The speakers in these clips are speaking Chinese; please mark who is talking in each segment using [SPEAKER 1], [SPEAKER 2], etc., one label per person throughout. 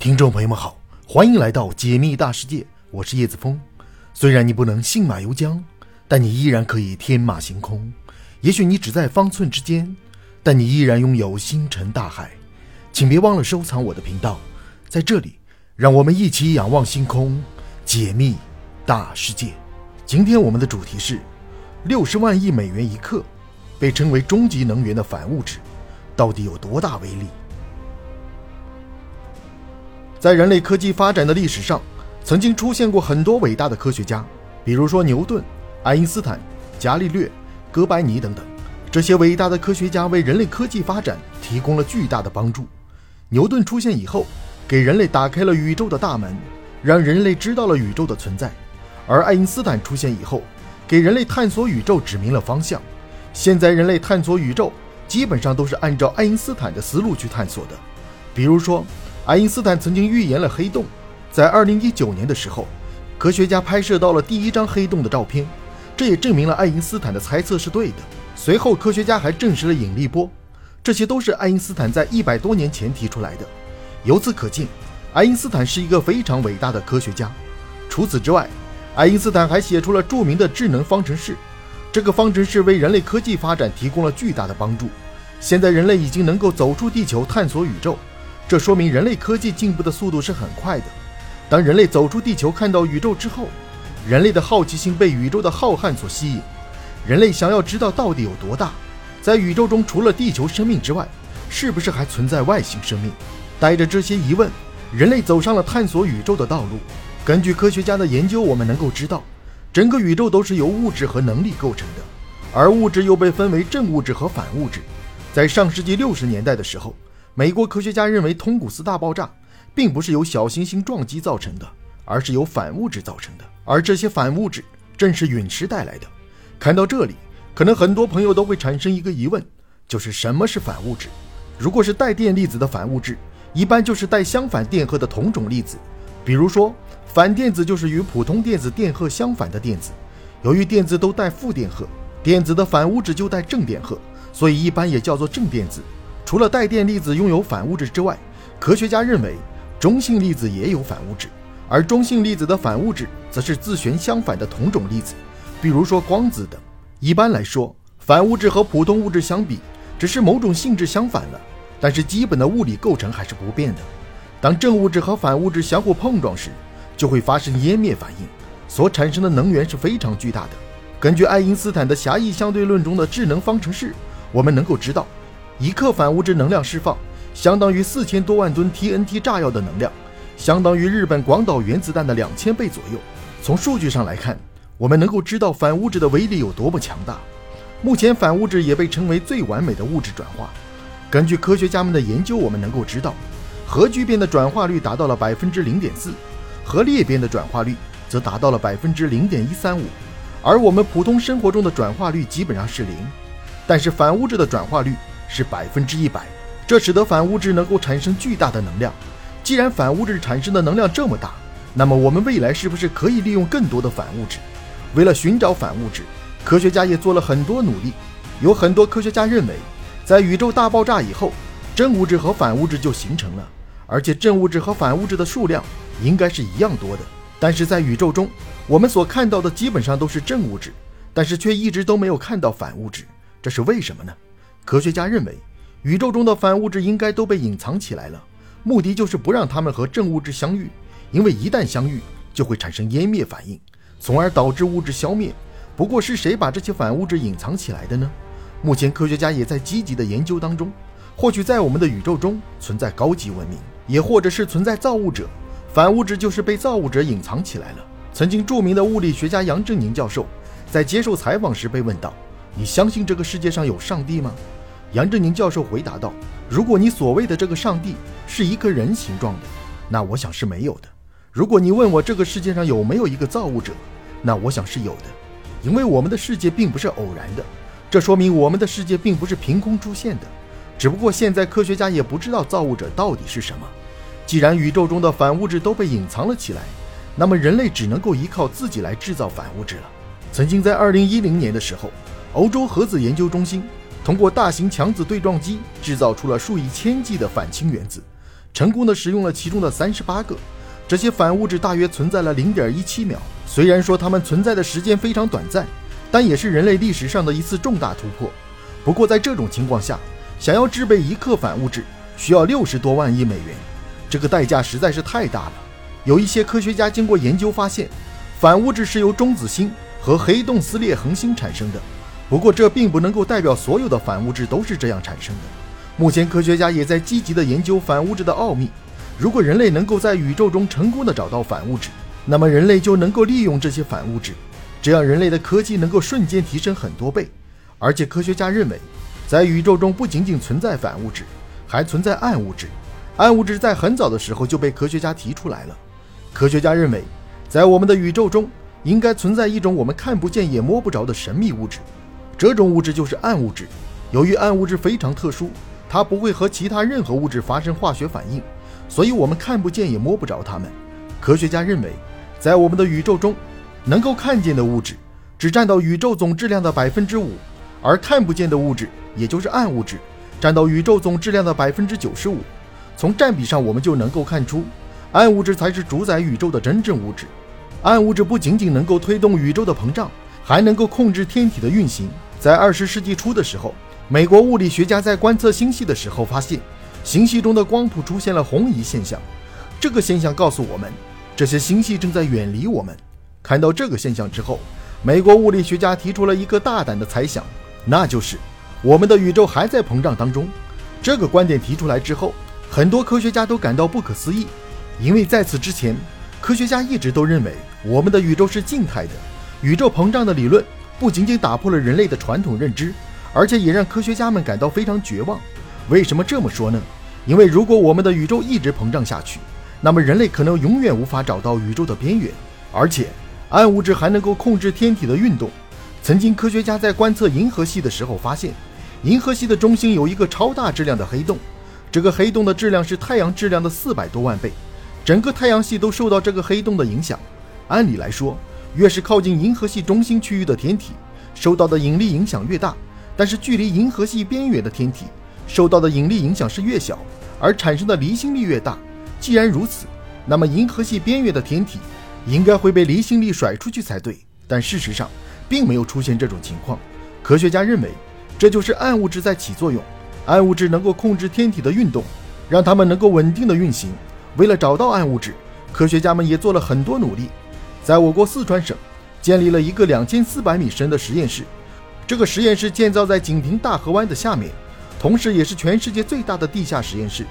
[SPEAKER 1] 听众朋友们好，欢迎来到解密大世界，我是叶子峰。虽然你不能信马由缰，但你依然可以天马行空。也许你只在方寸之间，但你依然拥有星辰大海。请别忘了收藏我的频道，在这里，让我们一起仰望星空，解密大世界。今天我们的主题是六十万亿美元一克，被称为终极能源的反物质，到底有多大威力？在人类科技发展的历史上，曾经出现过很多伟大的科学家，比如说牛顿、爱因斯坦、伽利略、哥白尼等等。这些伟大的科学家为人类科技发展提供了巨大的帮助。牛顿出现以后，给人类打开了宇宙的大门，让人类知道了宇宙的存在；而爱因斯坦出现以后，给人类探索宇宙指明了方向。现在人类探索宇宙，基本上都是按照爱因斯坦的思路去探索的，比如说。爱因斯坦曾经预言了黑洞，在二零一九年的时候，科学家拍摄到了第一张黑洞的照片，这也证明了爱因斯坦的猜测是对的。随后，科学家还证实了引力波，这些都是爱因斯坦在一百多年前提出来的。由此可见，爱因斯坦是一个非常伟大的科学家。除此之外，爱因斯坦还写出了著名的智能方程式，这个方程式为人类科技发展提供了巨大的帮助。现在，人类已经能够走出地球，探索宇宙。这说明人类科技进步的速度是很快的。当人类走出地球，看到宇宙之后，人类的好奇心被宇宙的浩瀚所吸引。人类想要知道到底有多大，在宇宙中除了地球生命之外，是不是还存在外星生命？带着这些疑问，人类走上了探索宇宙的道路。根据科学家的研究，我们能够知道，整个宇宙都是由物质和能力构成的，而物质又被分为正物质和反物质。在上世纪六十年代的时候。美国科学家认为，通古斯大爆炸并不是由小行星撞击造成的，而是由反物质造成的。而这些反物质正是陨石带来的。看到这里，可能很多朋友都会产生一个疑问，就是什么是反物质？如果是带电粒子的反物质，一般就是带相反电荷的同种粒子。比如说，反电子就是与普通电子电荷相反的电子。由于电子都带负电荷，电子的反物质就带正电荷，所以一般也叫做正电子。除了带电粒子拥有反物质之外，科学家认为中性粒子也有反物质，而中性粒子的反物质则是自旋相反的同种粒子，比如说光子等。一般来说，反物质和普通物质相比，只是某种性质相反了，但是基本的物理构成还是不变的。当正物质和反物质相互碰撞时，就会发生湮灭反应，所产生的能源是非常巨大的。根据爱因斯坦的狭义相对论中的智能方程式，我们能够知道。一克反物质能量释放相当于四千多万吨 TNT 炸药的能量，相当于日本广岛原子弹的两千倍左右。从数据上来看，我们能够知道反物质的威力有多么强大。目前，反物质也被称为最完美的物质转化。根据科学家们的研究，我们能够知道，核聚变的转化率达到了百分之零点四，核裂变的转化率则达到了百分之零点一三五，而我们普通生活中的转化率基本上是零。但是反物质的转化率。是百分之一百，这使得反物质能够产生巨大的能量。既然反物质产生的能量这么大，那么我们未来是不是可以利用更多的反物质？为了寻找反物质，科学家也做了很多努力。有很多科学家认为，在宇宙大爆炸以后，正物质和反物质就形成了，而且正物质和反物质的数量应该是一样多的。但是在宇宙中，我们所看到的基本上都是正物质，但是却一直都没有看到反物质，这是为什么呢？科学家认为，宇宙中的反物质应该都被隐藏起来了，目的就是不让它们和正物质相遇，因为一旦相遇就会产生湮灭反应，从而导致物质消灭。不过，是谁把这些反物质隐藏起来的呢？目前，科学家也在积极的研究当中。或许在我们的宇宙中存在高级文明，也或者是存在造物者，反物质就是被造物者隐藏起来了。曾经著名的物理学家杨振宁教授在接受采访时被问到。你相信这个世界上有上帝吗？杨振宁教授回答道：“如果你所谓的这个上帝是一个人形状的，那我想是没有的。如果你问我这个世界上有没有一个造物者，那我想是有的，因为我们的世界并不是偶然的，这说明我们的世界并不是凭空出现的。只不过现在科学家也不知道造物者到底是什么。既然宇宙中的反物质都被隐藏了起来，那么人类只能够依靠自己来制造反物质了。曾经在二零一零年的时候。”欧洲核子研究中心通过大型强子对撞机制造出了数以千计的反氢原子，成功的使用了其中的三十八个。这些反物质大约存在了零点一七秒。虽然说它们存在的时间非常短暂，但也是人类历史上的一次重大突破。不过在这种情况下，想要制备一克反物质，需要六十多万亿美元，这个代价实在是太大了。有一些科学家经过研究发现，反物质是由中子星和黑洞撕裂恒星产生的。不过这并不能够代表所有的反物质都是这样产生的。目前科学家也在积极的研究反物质的奥秘。如果人类能够在宇宙中成功的找到反物质，那么人类就能够利用这些反物质，这样人类的科技能够瞬间提升很多倍。而且科学家认为，在宇宙中不仅仅存在反物质，还存在暗物质。暗物质在很早的时候就被科学家提出来了。科学家认为，在我们的宇宙中应该存在一种我们看不见也摸不着的神秘物质，这种物质就是暗物质。由于暗物质非常特殊，它不会和其他任何物质发生化学反应。所以，我们看不见也摸不着它们。科学家认为，在我们的宇宙中，能够看见的物质只占到宇宙总质量的百分之五，而看不见的物质，也就是暗物质，占到宇宙总质量的百分之九十五。从占比上，我们就能够看出，暗物质才是主宰宇宙的真正物质。暗物质不仅仅能够推动宇宙的膨胀，还能够控制天体的运行。在二十世纪初的时候，美国物理学家在观测星系的时候发现。星系中的光谱出现了红移现象，这个现象告诉我们，这些星系正在远离我们。看到这个现象之后，美国物理学家提出了一个大胆的猜想，那就是我们的宇宙还在膨胀当中。这个观点提出来之后，很多科学家都感到不可思议，因为在此之前，科学家一直都认为我们的宇宙是静态的。宇宙膨胀的理论不仅仅打破了人类的传统认知，而且也让科学家们感到非常绝望。为什么这么说呢？因为如果我们的宇宙一直膨胀下去，那么人类可能永远无法找到宇宙的边缘。而且，暗物质还能够控制天体的运动。曾经，科学家在观测银河系的时候发现，银河系的中心有一个超大质量的黑洞，这个黑洞的质量是太阳质量的四百多万倍，整个太阳系都受到这个黑洞的影响。按理来说，越是靠近银河系中心区域的天体，受到的引力影响越大。但是，距离银河系边缘的天体，受到的引力影响是越小，而产生的离心力越大。既然如此，那么银河系边缘的天体应该会被离心力甩出去才对。但事实上，并没有出现这种情况。科学家认为，这就是暗物质在起作用。暗物质能够控制天体的运动，让它们能够稳定的运行。为了找到暗物质，科学家们也做了很多努力。在我国四川省，建立了一个两千四百米深的实验室。这个实验室建造在锦屏大河湾的下面。同时，也是全世界最大的地下实验室。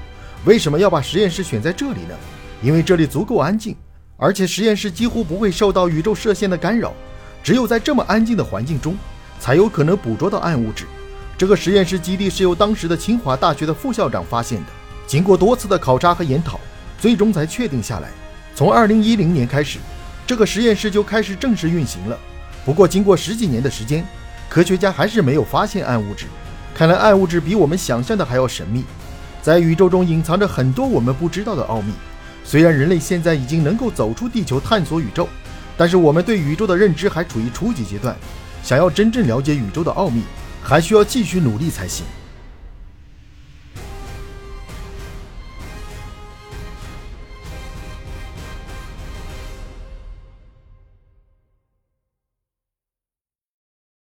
[SPEAKER 1] 为什么要把实验室选在这里呢？因为这里足够安静，而且实验室几乎不会受到宇宙射线的干扰。只有在这么安静的环境中，才有可能捕捉到暗物质。这个实验室基地是由当时的清华大学的副校长发现的。经过多次的考察和研讨，最终才确定下来。从2010年开始，这个实验室就开始正式运行了。不过，经过十几年的时间，科学家还是没有发现暗物质。看来暗物质比我们想象的还要神秘，在宇宙中隐藏着很多我们不知道的奥秘。虽然人类现在已经能够走出地球探索宇宙，但是我们对宇宙的认知还处于初级阶段。想要真正了解宇宙的奥秘，还需要继续努力才行。